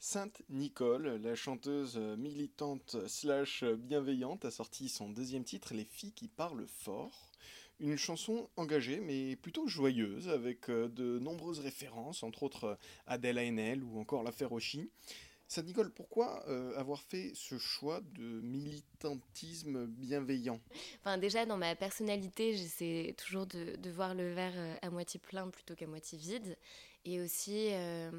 Sainte Nicole, la chanteuse militante slash bienveillante, a sorti son deuxième titre, Les filles qui parlent fort. Une chanson engagée mais plutôt joyeuse, avec euh, de nombreuses références, entre autres Adèle Haenel ou encore l'affaire Oshi. Sainte Nicole, pourquoi euh, avoir fait ce choix de militantisme bienveillant? Enfin, déjà, dans ma personnalité, j'essaie toujours de, voir le verre euh, à moitié plein plutôt qu'à moitié vide. Et aussi, euh,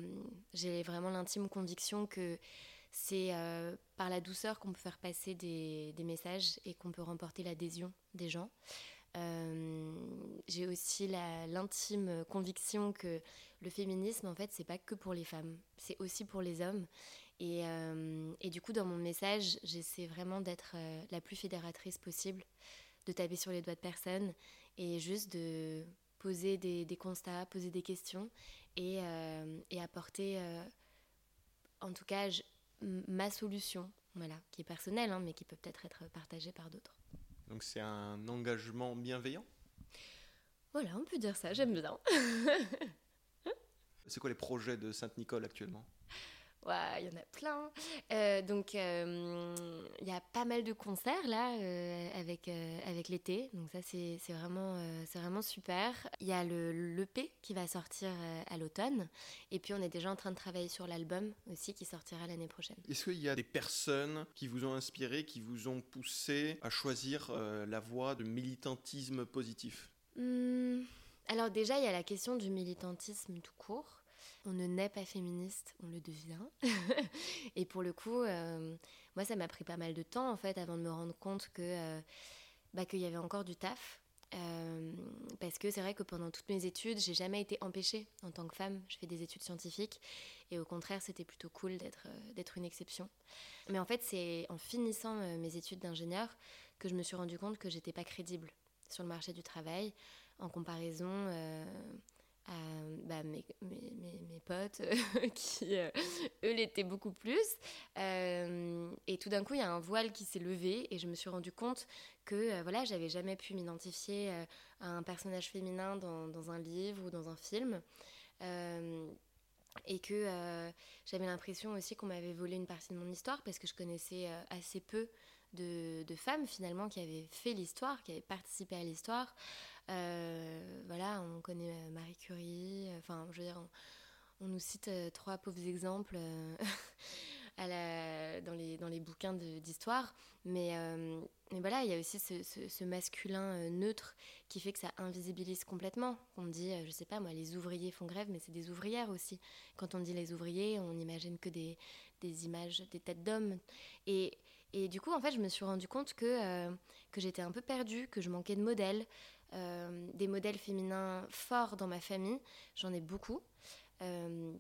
j'ai vraiment l'intime conviction que c'est par la douceur qu'on peut faire passer des messages et qu'on peut remporter l'adhésion des gens. J'ai aussi l'intime conviction que le féminisme, en fait, c'est pas que pour les femmes, c'est aussi pour les hommes. Et, euh, et, du coup, dans mon message, j'essaie vraiment d'être euh, la plus fédératrice possible, de taper sur les doigts de personne et juste de poser des, constats, poser des questions et, euh, et apporter, en tout cas, ma solution, voilà, qui est personnelle, hein, mais qui peut peut-être être partagée par d'autres. Donc c'est un engagement bienveillant Voilà, on peut dire ça, j'aime bien. c'est quoi les projets de Sainte-Nicole actuellement? Il y en a plein. Euh, donc, euh, il y a pas mal de concerts là euh, avec, avec l'été. Donc, ça, c'est vraiment, c'est vraiment super. Il y a le l'EP qui va sortir à l'automne. Et puis, on est déjà en train de travailler sur l'album aussi qui sortira l'année prochaine. Est-ce qu'il y a des personnes qui vous ont inspiré, qui vous ont poussé à choisir la voie de militantisme positif? Hmm, Alors, déjà, il y a la question du militantisme tout court. On ne naît pas féministe, on le devient. et pour le coup, euh, moi, ça m'a pris pas mal de temps, en fait, avant de me rendre compte que euh, bah, qu'il y avait encore du taf. Euh, parce que c'est vrai que pendant toutes mes études, j'ai jamais été empêchée en tant que femme. Je fais des études scientifiques et au contraire, c'était plutôt cool d'être d'être une exception. Mais en fait, c'est en finissant mes études d'ingénieur que je me suis rendu compte que j'étais pas crédible sur le marché du travail en comparaison à bah, mes, mes, mes, potes qui, euh, eux, l'étaient beaucoup plus. Euh, et tout d'un coup, il y a un voile qui s'est levé et je me suis rendu compte que euh, voilà, j'avais jamais pu m'identifier à un personnage féminin dans, dans, un livre ou dans un film. et que j'avais l'impression aussi qu'on m'avait volé une partie de mon histoire parce que je connaissais assez peu de, femmes finalement qui avaient fait l'histoire, qui avaient participé à l'histoire. Euh, voilà, on connaît euh, Marie Curie, euh, enfin, je veux dire, on, nous cite trois pauvres exemples la, dans, les, bouquins d'histoire, mais, mais voilà, il y a aussi ce, masculin neutre qui fait que ça invisibilise complètement. On dit, je sais pas moi, les ouvriers font grève, mais c'est des ouvrières aussi. Quand on dit les ouvriers, on n'imagine que des, images, des têtes d'hommes. Et du coup, en fait, je me suis rendu compte que, euh, j'étais un peu perdue, que je manquais de modèles, euh, des modèles féminins forts dans ma famille. J'en ai beaucoup. Euh,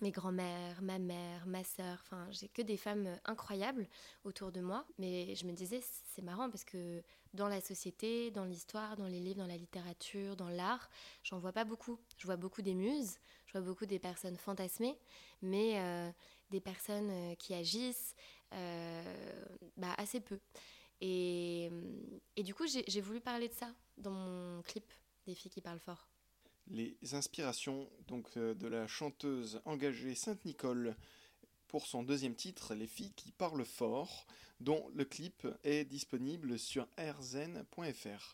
mes grands-mères, ma mère, ma sœur, enfin, j'ai que des femmes incroyables autour de moi. Mais je me disais, c'est marrant parce que dans la société, dans l'histoire, dans les livres, dans la littérature, dans l'art, j'en vois pas beaucoup. Je vois beaucoup des muses, je vois beaucoup des personnes fantasmées, mais des personnes qui agissent, euh, bah, assez peu. Et du coup, j'ai voulu parler de ça dans mon clip des filles qui parlent fort. Les inspirations donc euh, de la chanteuse engagée Sainte-Nicole pour son deuxième titre, Les filles qui parlent fort, dont le clip est disponible sur rzen.fr.